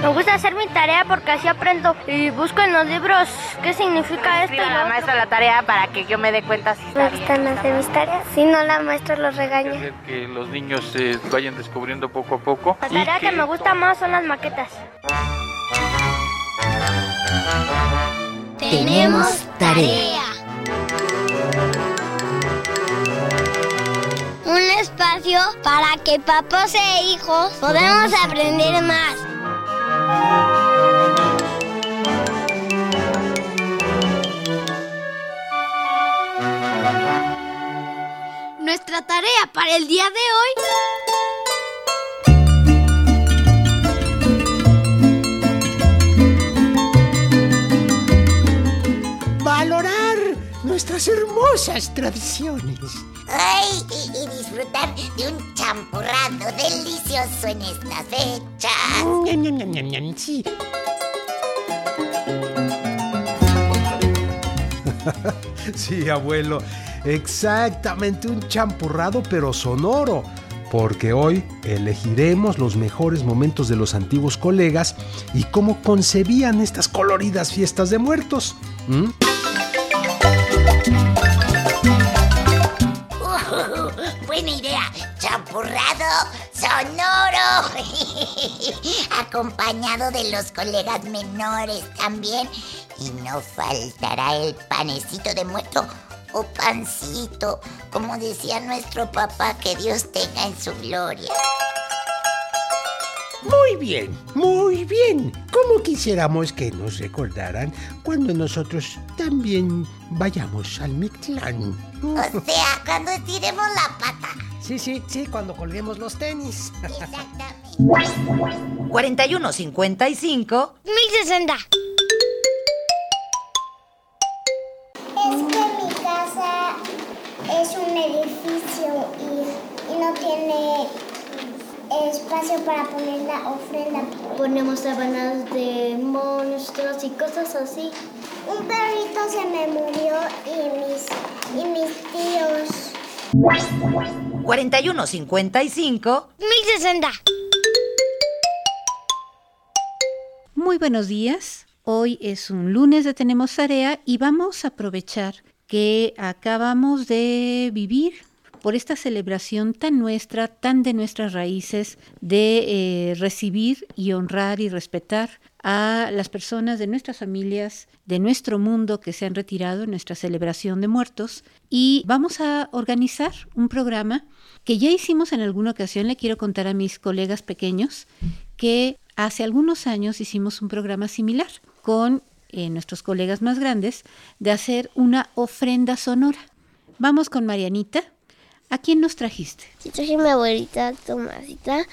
Me gusta hacer mi tarea porque así aprendo y busco en los libros qué significa esto. Escriba la maestra la tarea para que yo me dé cuenta si está Me gustan hacer mis tareas. Si no, la maestra los regaña. hacer que los niños se vayan descubriendo poco a poco. La tarea que me gusta más son las maquetas. Tenemos tarea. Un espacio para que papás e hijos podamos aprender más. Nuestra tarea para el día de hoy Valorar nuestras hermosas tradiciones. Ay, y, y disfrutar de un champurrado delicioso en esta fecha. Ñam, ñam, ñam, ñam, ñam, sí. Sí, abuelo, exactamente un champurrado pero sonoro, porque hoy elegiremos los mejores momentos de los antiguos colegas y cómo concebían estas coloridas fiestas de muertos. ¿Mm? Buena idea. Champurrado sonoro. Acompañado de los colegas menores también. Y no faltará el panecito de muerto o pancito, como decía nuestro papá, que Dios tenga en su gloria. Muy bien, muy bien. Como quisiéramos que nos recordaran cuando nosotros también vayamos al Mictlán. O sea, cuando estiremos la pata. Sí, sí, sí, cuando colguemos los tenis. Exactamente. 4155 1060. Es que mi casa es un edificio y, y no tiene espacio para poner la ofrenda. Ponemos sábanas de monstruos y cosas así. Un perrito se me murió y mis, y mis tíos. 4155 1060. Muy buenos días. Hoy es un lunes de Tenemos Tarea y vamos a aprovechar que acabamos de vivir por esta celebración tan nuestra, tan de nuestras raíces, de eh, recibir y honrar y respetar a las personas de nuestras familias, de nuestro mundo que se han retirado en nuestra celebración de muertos. Y vamos a organizar un programa que ya hicimos en alguna ocasión, le quiero contar a mis colegas pequeños, que hace algunos años hicimos un programa similar con eh, nuestros colegas más grandes de hacer una ofrenda sonora. Vamos con Marianita. ¿A quién nos trajiste? Sí, traje a mi abuelita Tomasita.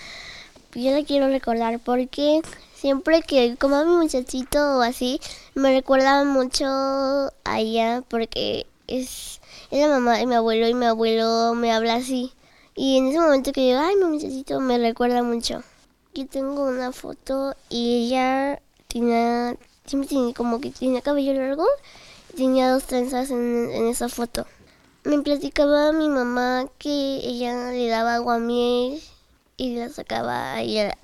Yo la quiero recordar porque siempre que como a mi muchachito o así, me recuerda mucho a ella porque es, es la mamá de mi abuelo y mi abuelo me habla así. Y en ese momento que digo, ay, mi muchachito, me recuerda mucho. Yo tengo una foto y ella tenía, siempre tenía como que tenía cabello largo y tenía dos trenzas en, en esa foto. Me platicaba mi mamá que ella le daba agua a miel y la sacaba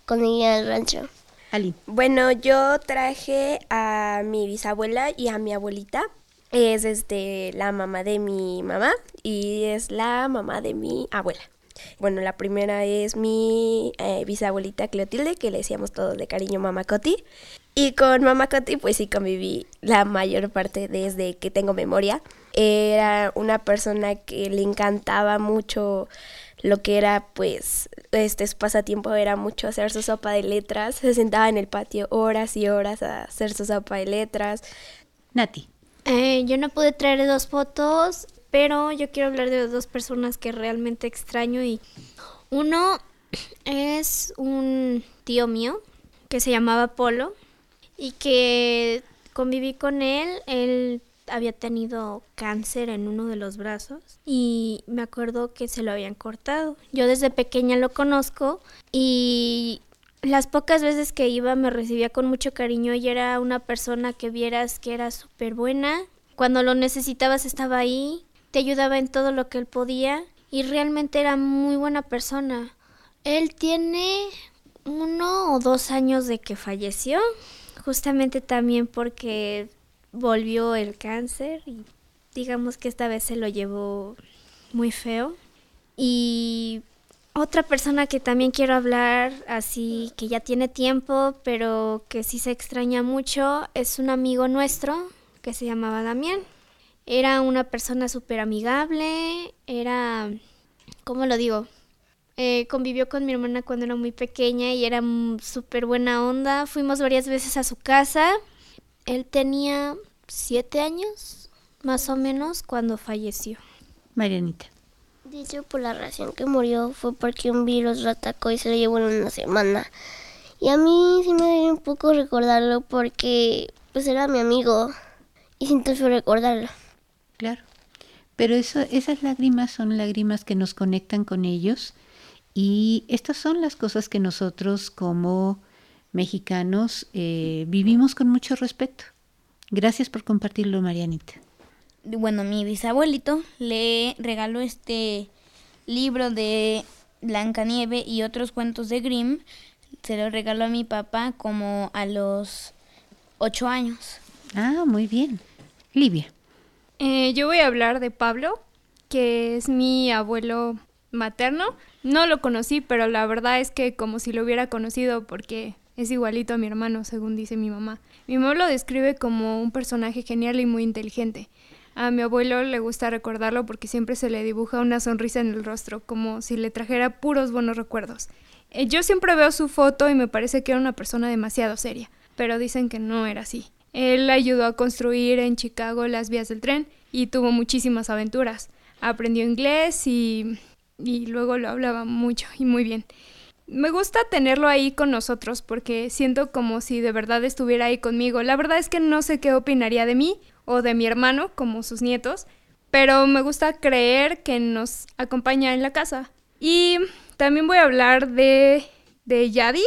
con ella al rancho. Bueno, yo traje a mi bisabuela y a mi abuelita. Es este la mamá de mi mamá y es la mamá de mi abuela. Bueno, la primera es mi eh, bisabuelita Clotilde, que le decíamos todos de cariño Mamá Coti. Y con Mamá Coti, pues sí conviví la mayor parte desde que tengo memoria. Era una persona que le encantaba mucho lo que era, pues, este su pasatiempo era mucho hacer su sopa de letras. Se sentaba en el patio horas y horas a hacer su sopa de letras. Nati. Eh, yo no pude traer dos fotos, pero yo quiero hablar de dos personas que realmente extraño y uno es un tío mío que se llamaba Polo y que conviví con él. Él había tenido cáncer en uno de los brazos y me acuerdo que se lo habían cortado. Yo desde pequeña lo conozco y las pocas veces que iba me recibía con mucho cariño y era una persona que vieras que era súper buena. Cuando lo necesitabas estaba ahí, te ayudaba en todo lo que él podía y realmente era muy buena persona. Él tiene uno o dos años de que falleció, justamente también porque volvió el cáncer y digamos que esta vez se lo llevó muy feo. Y otra persona que también quiero hablar, así que ya tiene tiempo, pero que sí se extraña mucho, es un amigo nuestro que se llamaba Damián. Era una persona súper amigable, era, ¿cómo lo digo? Eh, convivió con mi hermana cuando era muy pequeña y era súper buena onda. Fuimos varias veces a su casa. Él tenía siete años, más o menos, cuando falleció. Marianita. Dicho por la razón que murió fue porque un virus lo atacó y se lo llevó en una semana. Y a mí sí me duele un poco recordarlo porque pues era mi amigo y siento feo recordarlo. Claro. Pero eso, esas lágrimas son lágrimas que nos conectan con ellos y estas son las cosas que nosotros como mexicanos eh, vivimos con mucho respeto. Gracias por compartirlo, Marianita. Bueno, mi bisabuelito le regaló este libro de Blancanieve y otros cuentos de Grimm. Se lo regaló a mi papá como a los ocho años. Ah, muy bien. Livia. Eh, yo voy a hablar de Pablo, que es mi abuelo materno. No lo conocí, pero la verdad es que como si lo hubiera conocido porque es igualito a mi hermano, según dice mi mamá. Mi mamá lo describe como un personaje genial y muy inteligente. A mi abuelo le gusta recordarlo porque siempre se le dibuja una sonrisa en el rostro, como si le trajera puros buenos recuerdos. Eh, yo siempre veo su foto y me parece que era una persona demasiado seria, pero dicen que no era así. Él ayudó a construir en Chicago las vías del tren y tuvo muchísimas aventuras. Aprendió inglés y, y luego lo hablaba mucho y muy bien. Me gusta tenerlo ahí con nosotros porque siento como si de verdad estuviera ahí conmigo. La verdad es que no sé qué opinaría de mí o de mi hermano como sus nietos, pero me gusta creer que nos acompaña en la casa. Y también voy a hablar de, de Yadi,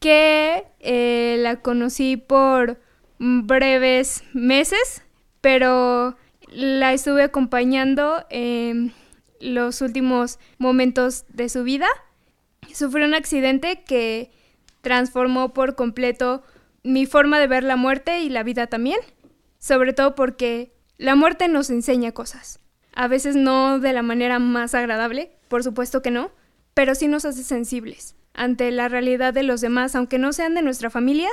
que eh, la conocí por breves meses, pero la estuve acompañando en los últimos momentos de su vida. Sufrió un accidente que transformó por completo mi forma de ver la muerte y la vida también, sobre todo porque la muerte nos enseña cosas. A veces no de la manera más agradable, por supuesto que no, pero sí nos hace sensibles ante la realidad de los demás, aunque no sean de nuestra familia,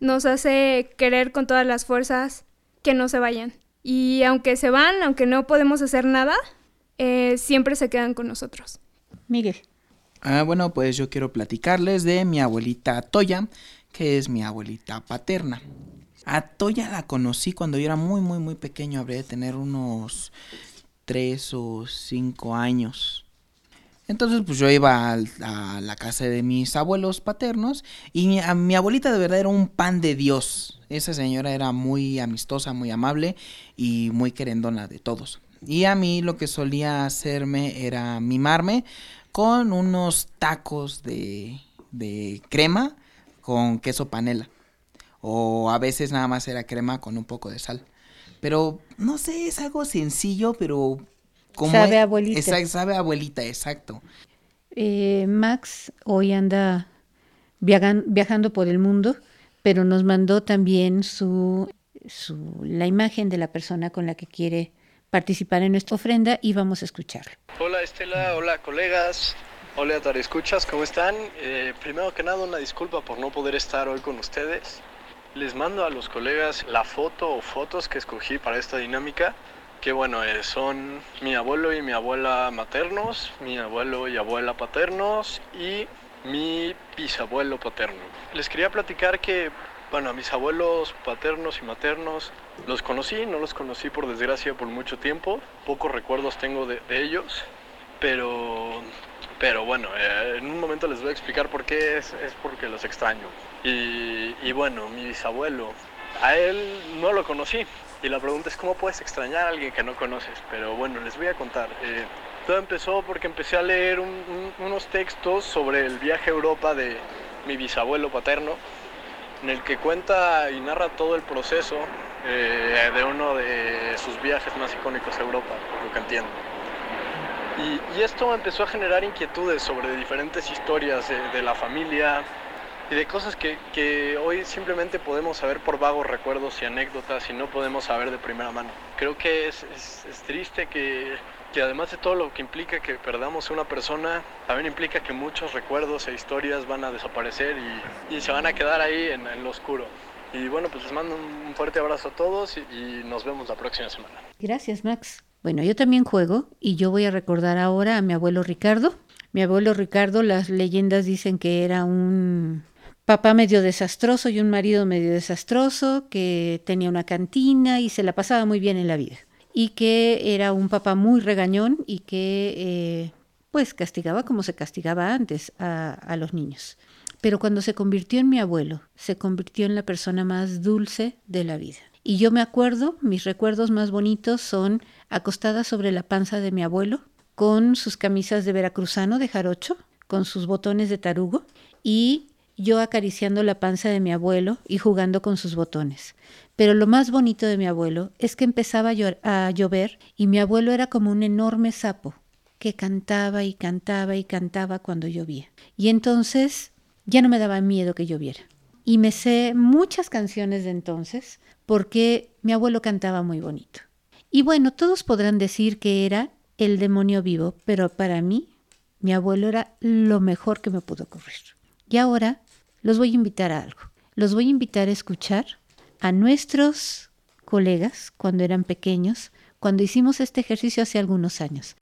nos hace querer con todas las fuerzas que no se vayan. Y aunque se van, aunque no podemos hacer nada, eh, siempre se quedan con nosotros. Miguel. Ah, bueno, pues yo quiero platicarles de mi abuelita Toya, que es mi abuelita paterna. A Toya la conocí cuando yo era muy, muy, muy pequeño, habría de tener unos tres o cinco años. Entonces, pues yo iba a, la casa de mis abuelos paternos y mi abuelita de verdad era un pan de Dios. Esa señora era muy amistosa, muy amable y muy querendona de todos. Y a mí lo que solía hacerme era mimarme con unos tacos de, de crema con queso panela. O a veces nada más era crema con un poco de sal. Pero no sé, es algo sencillo, pero sabe abuelita. Exacto, sabe abuelita, exacto. Eh, Max hoy anda viajando por el mundo, pero nos mandó también su, su, la imagen de la persona con la que quiere participar en nuestra ofrenda y vamos a escucharlo. Hola Estela, hola colegas, hola Escuchas, ¿cómo están? Eh, primero que nada una disculpa por no poder estar hoy con ustedes. Les mando a los colegas la foto o fotos que escogí para esta dinámica que bueno, eh, son mi abuelo y mi abuela maternos, mi abuelo y abuela paternos y mi bisabuelo paterno. Les quería platicar que, bueno, a mis abuelos paternos y maternos los conocí, no los conocí por desgracia por mucho tiempo, pocos recuerdos tengo de, ellos, pero, pero bueno, eh, en un momento les voy a explicar por qué es, es porque los extraño. Y, y bueno, mi bisabuelo, a él no lo conocí, y la pregunta es cómo puedes extrañar a alguien que no conoces. Pero bueno, les voy a contar. Eh, todo empezó porque empecé a leer unos textos sobre el viaje a Europa de mi bisabuelo paterno, en el que cuenta y narra todo el proceso eh, de uno de sus viajes más icónicos a Europa, por lo que entiendo. Y, esto empezó a generar inquietudes sobre diferentes historias de, la familia y de cosas que, hoy simplemente podemos saber por vagos recuerdos y anécdotas y no podemos saber de primera mano. Creo que es, triste que, que además de todo lo que implica que perdamos a una persona, también implica que muchos recuerdos e historias van a desaparecer y, y se van a quedar ahí en, en, lo oscuro. Y bueno, pues les mando un fuerte abrazo a todos y, nos vemos la próxima semana. Gracias, Max. Bueno, yo también juego y yo voy a recordar ahora a mi abuelo Ricardo. Mi abuelo Ricardo, las leyendas dicen que era un papá medio desastroso y un marido medio desastroso, que tenía una cantina y se la pasaba muy bien en la vida. Y que era un papá muy regañón y que eh, pues castigaba como se castigaba antes a, los niños. Pero cuando se convirtió en mi abuelo, se convirtió en la persona más dulce de la vida. Y yo me acuerdo, mis recuerdos más bonitos son acostada sobre la panza de mi abuelo, con sus camisas de veracruzano de jarocho, con sus botones de tarugo, y yo acariciando la panza de mi abuelo y jugando con sus botones. Pero lo más bonito de mi abuelo es que empezaba a llover y mi abuelo era como un enorme sapo que cantaba y cantaba y cantaba cuando llovía. Y entonces ya no me daba miedo que lloviera. Y me sé muchas canciones de entonces porque mi abuelo cantaba muy bonito. Y bueno, todos podrán decir que era el demonio vivo, pero para mí, mi abuelo era lo mejor que me pudo ocurrir. Y ahora los voy a invitar a algo. Los voy a invitar a escuchar a nuestros colegas cuando eran pequeños, cuando hicimos este ejercicio hace algunos años.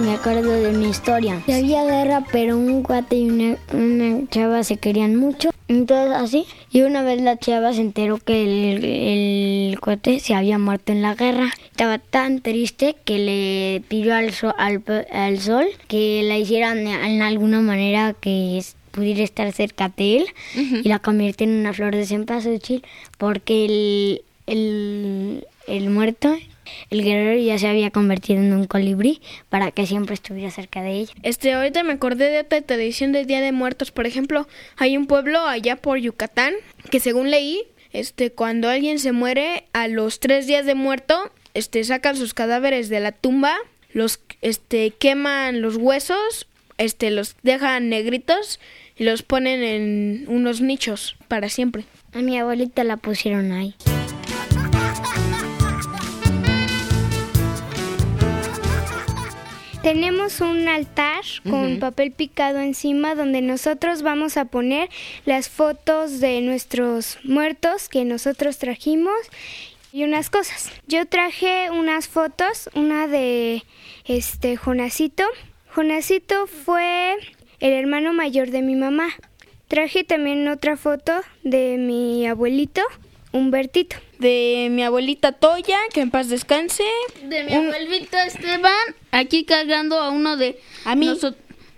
Me acuerdo de una historia. Había guerra, pero un cuate y una, una, chava se querían mucho. Entonces así. Y una vez la chava se enteró que el, el cuate se había muerto en la guerra. Estaba tan triste que le pidió al sol, al, al sol que la hicieran en alguna manera que pudiera estar cerca de él uh -huh. y la convierte en una flor de cempasúchil porque el, el, el muerto el guerrero ya se había convertido en un colibrí para que siempre estuviera cerca de ella. Este, ahorita me acordé de otra tradición del Día de Muertos, por ejemplo, hay un pueblo allá por Yucatán que según leí, este, cuando alguien se muere a los tres días de muerto, este, sacan sus cadáveres de la tumba, los, este, queman los huesos, este, los dejan negritos y los ponen en unos nichos para siempre. A mi abuelita la pusieron ahí. Tenemos un altar con uh -huh. papel picado encima donde nosotros vamos a poner las fotos de nuestros muertos que nosotros trajimos y unas cosas. Yo traje unas fotos, una de este Jonacito. Jonacito fue el hermano mayor de mi mamá. Traje también otra foto de mi abuelito, Humbertito. De mi abuelita Toya, que en paz descanse. De mi Un... abuelito Esteban, aquí cargando a uno de a mí.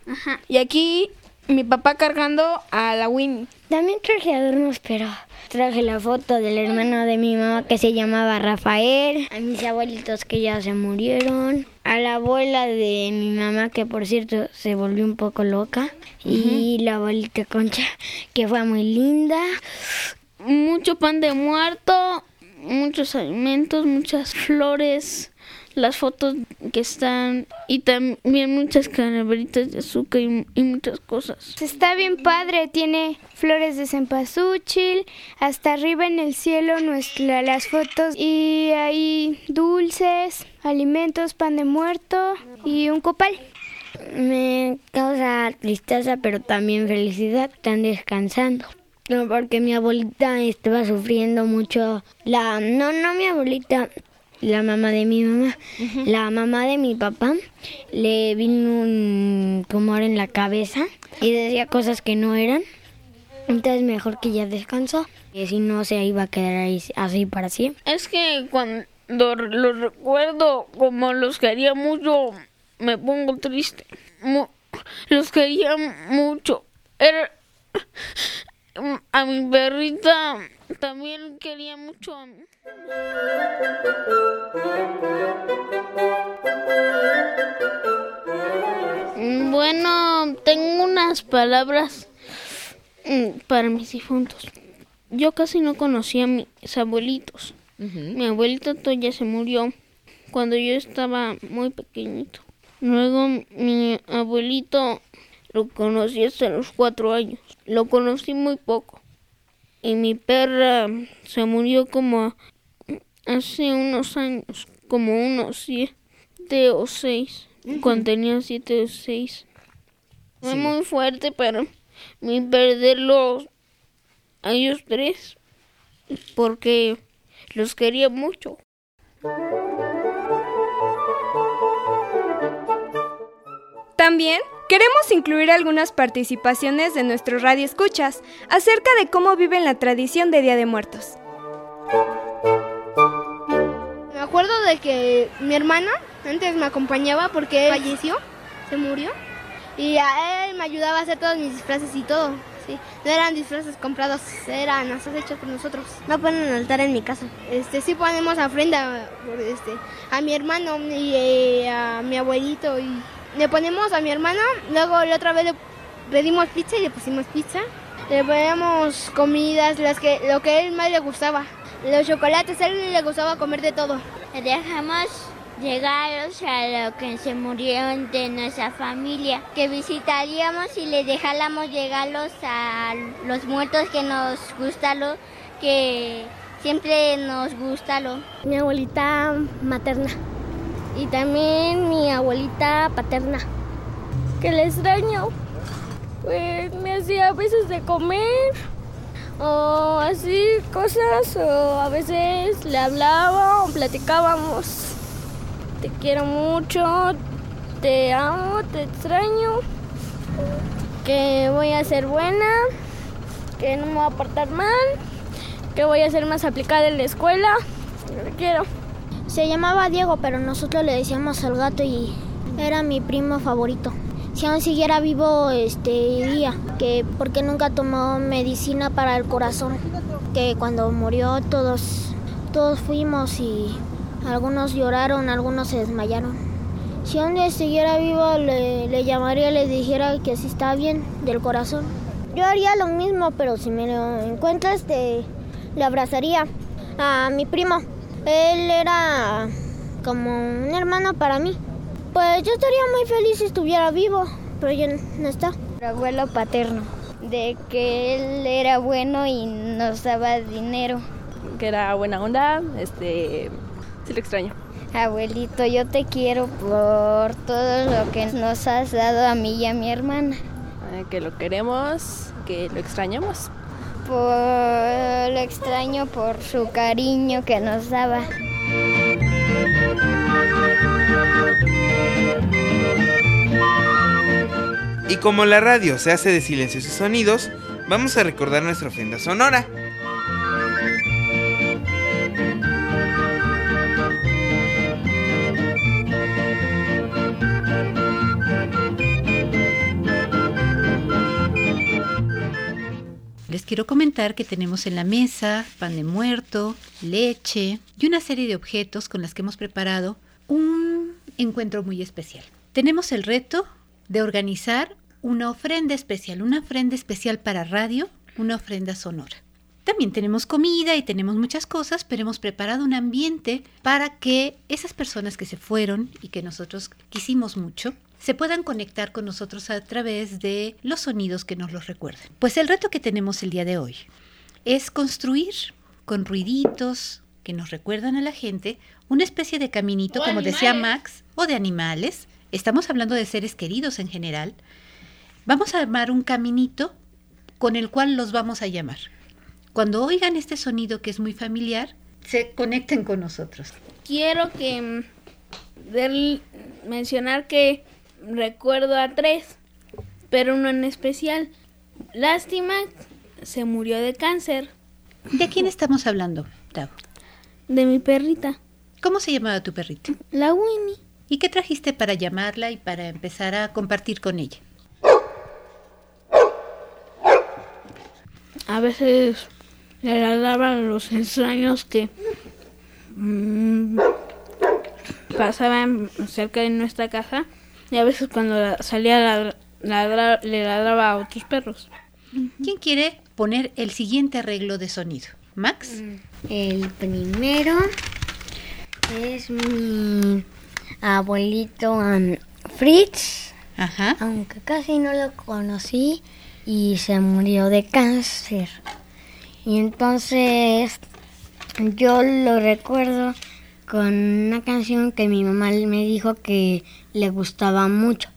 Ajá. Y aquí mi papá cargando a la Winnie. También traje adornos, pero traje la foto del hermano de mi mamá que se llamaba Rafael, a mis abuelitos que ya se murieron, a la abuela de mi mamá que por cierto se volvió un poco loca uh -huh. y la abuelita Concha que fue muy linda. Mucho pan de muerto, muchos alimentos, muchas flores, las fotos que están y también muchas calaveritas de azúcar y, y, muchas cosas. Está bien padre, tiene flores de cempasúchil, hasta arriba en el cielo nuestra, las fotos y hay dulces, alimentos, pan de muerto y un copal. Me causa tristeza pero también felicidad, están descansando. No, porque mi abuelita estaba sufriendo mucho. La, no, no mi abuelita, la mamá de mi mamá, uh -huh. la mamá de mi papá, le vino un tumor en la cabeza y decía cosas que no eran. Entonces mejor que ya descansó, y si no se iba a quedar ahí así para siempre. Es que cuando los recuerdo como los quería mucho, me pongo triste. Los quería mucho. Era a mi perrita también quería mucho a mí. Bueno, tengo unas palabras para mis difuntos. Yo casi no conocía a mis abuelitos. Mi abuelita Toya se murió cuando yo estaba muy pequeñito. Luego mi abuelito lo conocí hasta los cuatro años. Lo conocí muy poco. Y mi perra se murió como hace unos años, como unos siete o seis, cuando tenía siete o seis. Fue muy fuerte para mí perderlos a ellos tres, porque los quería mucho. También queremos incluir algunas participaciones de nuestros radioescuchas acerca de cómo viven la tradición de Día de Muertos. Me acuerdo de que mi hermana antes me acompañaba porque él falleció, se murió. Y a él me ayudaba a hacer todos mis disfraces y todo. Sí, no eran disfraces comprados, eran hechos por nosotros. No ponen altar en mi casa. Este, sí ponemos ofrenda este, a mi hermano y eh, a mi abuelito y le ponemos a mi hermano, luego la otra vez le pedimos pizza y le pusimos pizza. Le ponemos comidas, las que, lo que a él más le gustaba. Los chocolates, a él le gustaba comer de todo. Le dejamos regalos a lo que se murieron de nuestra familia, que visitaríamos y le dejáramos regalos a los muertos que nos gusta lo que siempre nos gusta lo. Mi abuelita materna y también mi abuelita paterna, que le extraño. Pues me hacía a veces de comer o así cosas o a veces le hablaba o platicábamos. Te quiero mucho, te amo, te extraño, que voy a ser buena, que no me voy a portar mal, que voy a ser más aplicada en la escuela. Te quiero. Se llamaba Diego, pero nosotros le decíamos al gato y era mi primo favorito. Si aún siguiera vivo, este día, que porque nunca tomó medicina para el corazón, que cuando murió todos, todos fuimos y algunos lloraron, algunos se desmayaron. Si aún siguiera vivo, le, llamaría, le dijera que sí está bien del corazón. Yo haría lo mismo, pero si me lo encuentras, este, le abrazaría a mi primo. Él era como un hermano para mí. Pues yo estaría muy feliz si estuviera vivo, pero ya no está. Mi abuelo paterno, de que él era bueno y nos daba dinero. Que era buena onda, este, sí lo extraño. Abuelito, yo te quiero por todo lo que nos has dado a mí y a mi hermana. Eh, que lo queremos, que lo extrañamos. Por lo extraño por su cariño que nos daba. Y como la radio se hace de silencios y sonidos, vamos a recordar nuestra ofrenda sonora. Quiero comentar que tenemos en la mesa pan de muerto, leche y una serie de objetos con las que hemos preparado un encuentro muy especial. Tenemos el reto de organizar una ofrenda especial, una ofrenda especial para radio, una ofrenda sonora. También tenemos comida y tenemos muchas cosas, pero hemos preparado un ambiente para que esas personas que se fueron y que nosotros quisimos mucho, se puedan conectar con nosotros a través de los sonidos que nos los recuerden. Pues el reto que tenemos el día de hoy es construir con ruiditos que nos recuerdan a la gente una especie de caminito, O como decía animales. Max, o de animales. Estamos hablando de seres queridos en general. Vamos a armar un caminito con el cual los vamos a llamar. Cuando oigan este sonido que es muy familiar, se conecten con nosotros. Quiero que mm, del- mencionar que recuerdo a tres, pero uno en especial. Lástima, se murió de cáncer. ¿De quién estamos hablando, Tavo? De mi perrita. ¿Cómo se llamaba tu perrita? La Winnie. ¿Y qué trajiste para llamarla y para empezar a compartir con ella? A veces le ladraban los extraños que mm, pasaban cerca de nuestra casa y a veces cuando la- salía a ladra- ladrar- le ladraba a otros perros. ¿Quién quiere poner el siguiente arreglo de sonido? Max. El primero es mi abuelito um, Fritz. Ajá. Aunque casi no lo conocí y se murió de cáncer. Y entonces yo lo recuerdo con una canción que mi mamá me dijo que le gustaba mucho.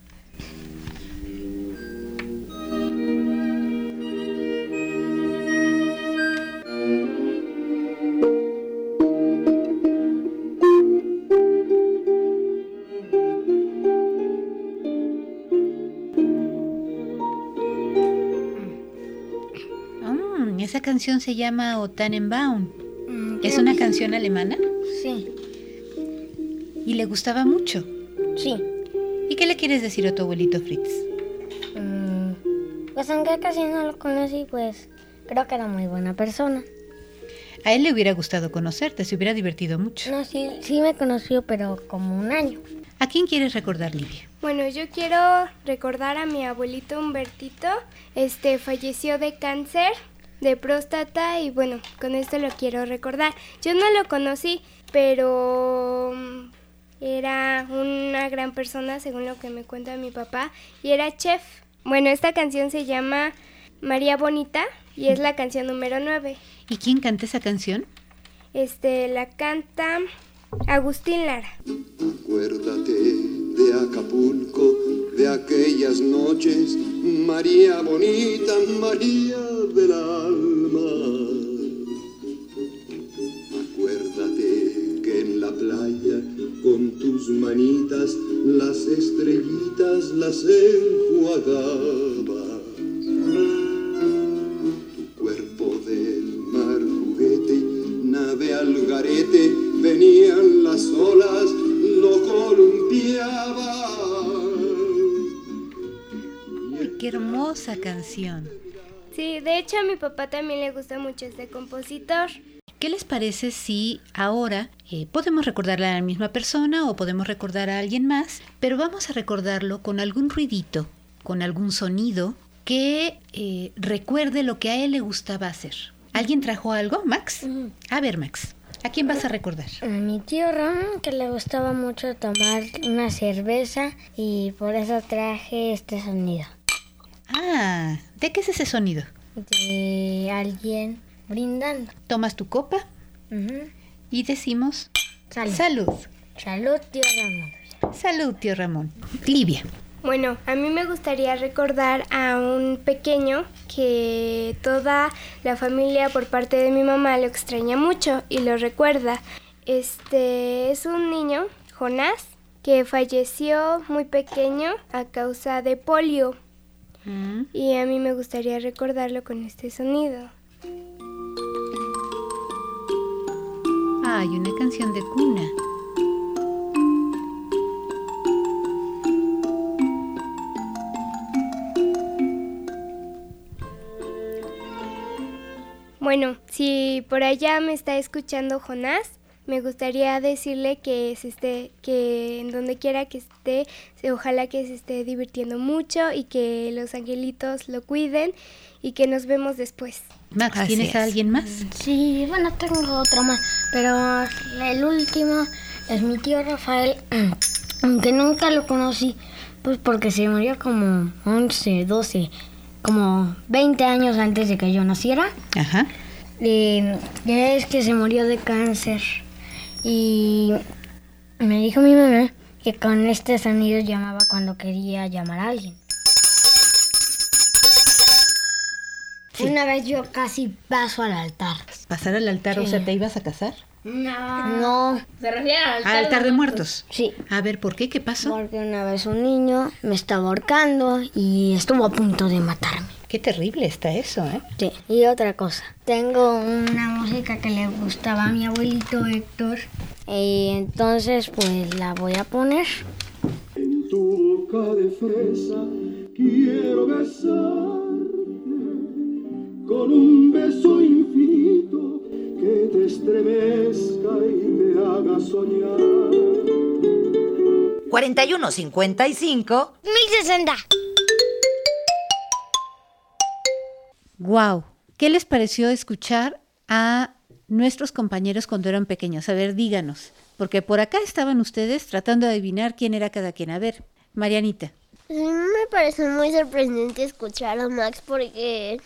Mm, esa canción se llama O Tannenbaum. Mm, ¿Es una canción alemana? Sí. ¿Y le gustaba mucho? Sí. ¿Y qué le quieres decir a tu abuelito Fritz? Mm, Pues aunque casi no lo conocí, pues creo que era muy buena persona. A él le hubiera gustado conocerte, se hubiera divertido mucho. No, sí, sí me conoció, pero como un año. ¿A quién quieres recordar, Livia? Bueno, yo quiero recordar a mi abuelito Humbertito. Este falleció de cáncer de próstata y bueno, con esto lo quiero recordar. Yo no lo conocí, pero mm, era una gran persona según lo que me cuenta mi papá y era chef. Bueno, esta canción se llama María Bonita y es la canción número 9. ¿Y quién canta esa canción? Este la canta Agustín Lara. Acuérdate de Acapulco, de aquellas noches, María bonita, María del alma. Acuérdate que en la playa, con tus manitas, las estrellitas las enjuagabas. Tu cuerpo del mar juguete, nave al garete, venían las olas, lo columpiaban. Qué hermosa canción. Sí, de hecho a mi papá también le gusta mucho este compositor. ¿Qué les parece si ahora eh, podemos recordarle a la misma persona o podemos recordar a alguien más, pero vamos a recordarlo con algún ruidito, con algún sonido que eh, recuerde lo que a él le gustaba hacer? ¿Alguien trajo algo, Max? A ver, Max, ¿a quién vas a recordar? A mi tío Ram, que le gustaba mucho tomar una cerveza y por eso traje este sonido. Ah, ¿de qué es ese sonido? De alguien brindando. Tomas tu copa y decimos Salud. salud. Salud, tío Ramón. Salud, tío Ramón. Livia. Bueno, a mí me gustaría recordar a un pequeño que toda la familia por parte de mi mamá lo extraña mucho y lo recuerda. Este es un niño, Jonás, que falleció muy pequeño a causa de polio. Y a mí me gustaría recordarlo con este sonido. Ay, una canción de cuna. Bueno, si por allá me está escuchando Jonás, me gustaría decirle que se esté, que en donde quiera que esté, ojalá que se esté divirtiendo mucho y que los angelitos lo cuiden y que nos vemos después. Max, Así ¿tienes a alguien más? Sí, bueno, tengo otro más, pero el último es mi tío Rafael, aunque nunca lo conocí, pues porque se murió como 11, 12, como 20 años antes de que yo naciera. Ajá. Ya es que se murió de cáncer y me dijo mi mamá que con este sonido llamaba cuando quería llamar a alguien. Una vez yo casi paso al altar. ¿Pasar al altar? O sea, ¿te ibas a casar? No. No. Se refiere al ¿Al altar de muertos? Sí. A ver, ¿por qué? ¿Qué pasó? Porque una vez un niño me estaba ahorcando y estuvo a punto de matarme. Qué terrible está eso, ¿eh? Sí. Y otra cosa. Tengo una música que le gustaba a mi abuelito Héctor. Y entonces pues la voy a poner. En tu boca de fresa quiero besarte con un beso infinito que te estremezca y te haga soñar. 4155 1060. Wow. ¿Qué les pareció escuchar a nuestros compañeros cuando eran pequeños. A ver, díganos, porque por acá estaban ustedes tratando de adivinar quién era cada quien. A ver, Marianita. A mí me parece muy sorprendente escuchar a Max porque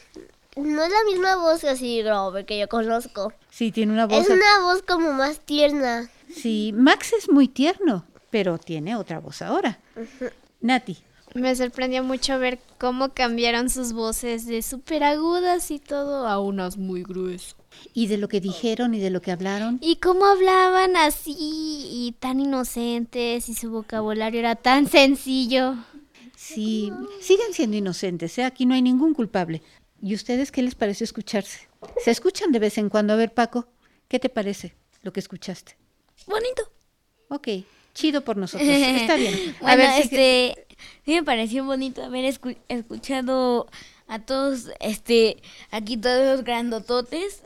no es la misma voz así grave que yo conozco. Sí, tiene una voz. Es una voz como más tierna. Sí, Max es muy tierno, pero tiene otra voz ahora. Nati. Me sorprendió mucho ver cómo cambiaron sus voces de súper agudas y todo a unas muy gruesas. Y de lo que dijeron y de lo que hablaron. Y cómo hablaban así y tan inocentes y su vocabulario era tan sencillo. Sí, siguen siendo inocentes, ¿eh? aquí no hay ningún culpable. ¿Y ustedes qué les pareció escucharse? ¿Se escuchan de vez en cuando? A ver, Paco, ¿qué te parece lo que escuchaste? Bonito. Ok, chido por nosotros. Está bien. A ver, este, sí me pareció bonito haber escu escuchado a todos, este, aquí todos los grandototes.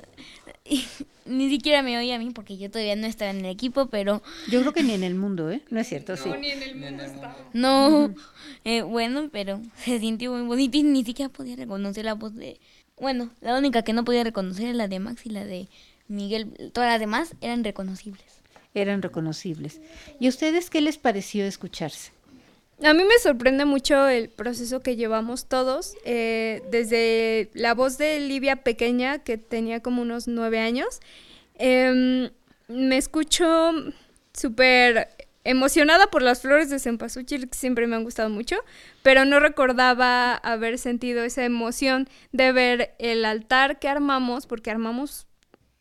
Y ni siquiera me oía a mí porque yo todavía no estaba en el equipo, pero... Yo creo que ni en el mundo, ¿eh? No es cierto, sí. No, ni en el mundo estaba. No, eh, bueno, pero se sintió muy bonito y ni siquiera podía reconocer la voz de... Bueno, la única que no podía reconocer es la de Max y la de Miguel. Todas las demás eran reconocibles. Eran reconocibles. ¿Y a ustedes qué les pareció escucharse? A mí me sorprende mucho el proceso que llevamos todos, eh, desde la voz de Livia pequeña, que tenía como unos nueve años. Eh, me escucho súper emocionada por las flores de cempasúchil, que siempre me han gustado mucho, pero no recordaba haber sentido esa emoción de ver el altar que armamos, porque armamos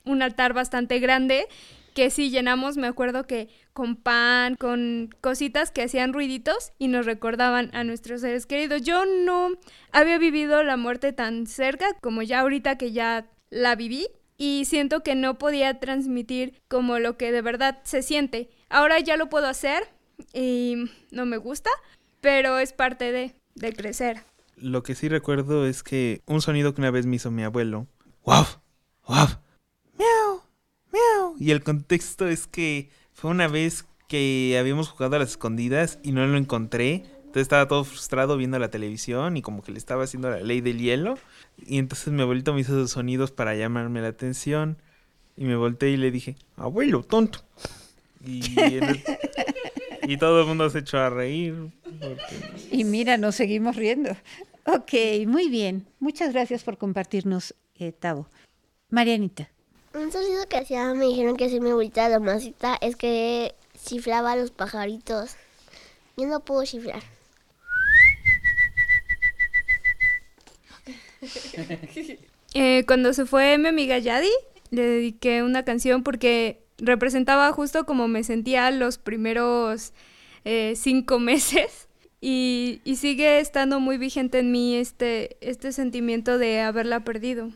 un altar bastante grande que sí llenamos, me acuerdo que con pan, con cositas que hacían ruiditos y nos recordaban a nuestros seres queridos. Yo no había vivido la muerte tan cerca como ya ahorita que ya la viví y siento que no podía transmitir como lo que de verdad se siente. Ahora ya lo puedo hacer y no me gusta, pero es parte de, de crecer. Lo que sí recuerdo es que un sonido que una vez me hizo mi abuelo, ¡Wow! ¡Wow! ¡Miau! ¡Miau! Y el contexto es que fue una vez que habíamos jugado a las escondidas y no lo encontré. Entonces estaba todo frustrado viendo la televisión y como que le estaba haciendo la ley del hielo. Y entonces mi abuelito me hizo esos sonidos para llamarme la atención. Y me volteé y le dije, abuelo, tonto. Y, el- y todo el mundo se echó a reír. porque- Y mira, nos seguimos riendo. Ok, muy bien. Muchas gracias por compartirnos, eh, Tavo. Marianita. Un sonido que hacía, me dijeron que sí mi abuelita la es que chiflaba a los pajaritos. Yo no puedo chiflar. Eh, cuando se fue mi amiga Yadi, le dediqué una canción porque representaba justo como me sentía los primeros eh, cinco meses y, y sigue estando muy vigente en mí este, este sentimiento de haberla perdido.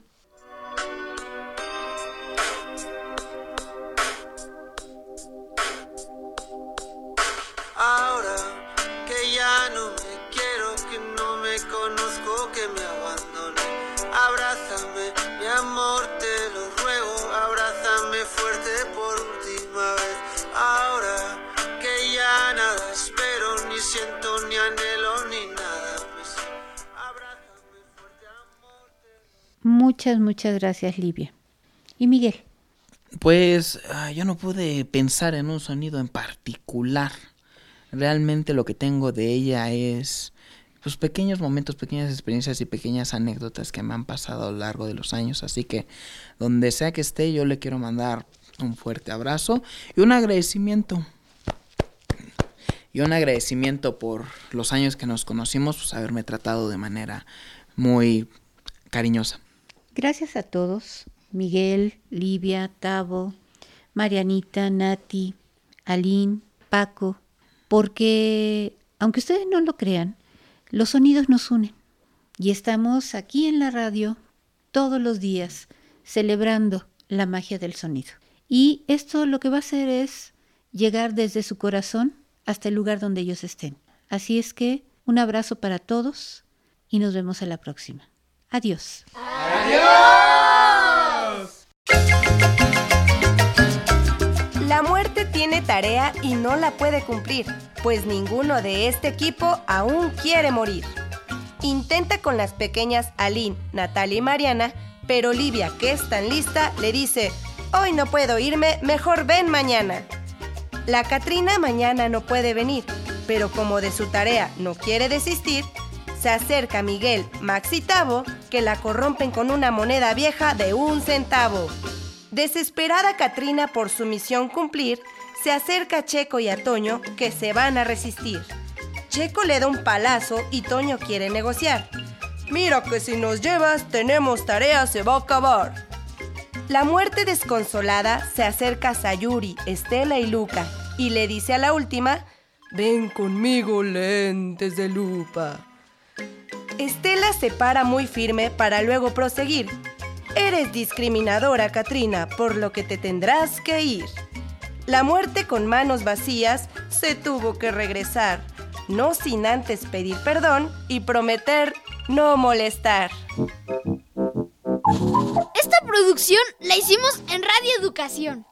Siento, ni anhelo, ni nada. Pues, Muchas, muchas gracias, Livia. ¿Y Miguel? Pues ah, yo no pude pensar en un sonido en particular. Realmente lo que tengo de ella es pues pequeños momentos, pequeñas experiencias y pequeñas anécdotas que me han pasado a lo largo de los años. Así que donde sea que esté, yo le quiero mandar un fuerte abrazo y un agradecimiento. Y un agradecimiento por los años que nos conocimos, pues haberme tratado de manera muy cariñosa. Gracias a todos, Miguel, Livia, Tavo, Marianita, Nati, Aline, Paco, porque, aunque ustedes no lo crean, los sonidos nos unen. Y estamos aquí en la radio todos los días celebrando la magia del sonido. Y esto lo que va a hacer es llegar desde su corazón hasta el lugar donde ellos estén. Así es que un abrazo para todos y nos vemos a la próxima. Adiós. La muerte tiene tarea y no la puede cumplir, pues ninguno de este equipo aún quiere morir. Intenta con las pequeñas Aline, Natalia y Mariana Pero Olivia, que es tan lista, le dice, hoy no puedo irme, mejor ven mañana. La Catrina mañana no puede venir, pero como de su tarea no quiere desistir, se acerca Miguel, Max y Tavo, que la corrompen con una moneda vieja de un centavo. Desesperada Catrina por su misión cumplir, se acerca a Checo y a Toño, que se van a resistir. Checo le da un palazo y Toño quiere negociar. Mira que si nos llevas, tenemos tarea, se va a acabar. La muerte desconsolada se acerca a Sayuri, Estela y Luca y le dice a la última, ven conmigo lentes de lupa. Estela se para muy firme para luego proseguir. Eres discriminadora, Katrina, por lo que te tendrás que ir. La muerte con manos vacías se tuvo que regresar, no sin antes pedir perdón y prometer no molestar. Esta producción la hicimos en Radio Educación.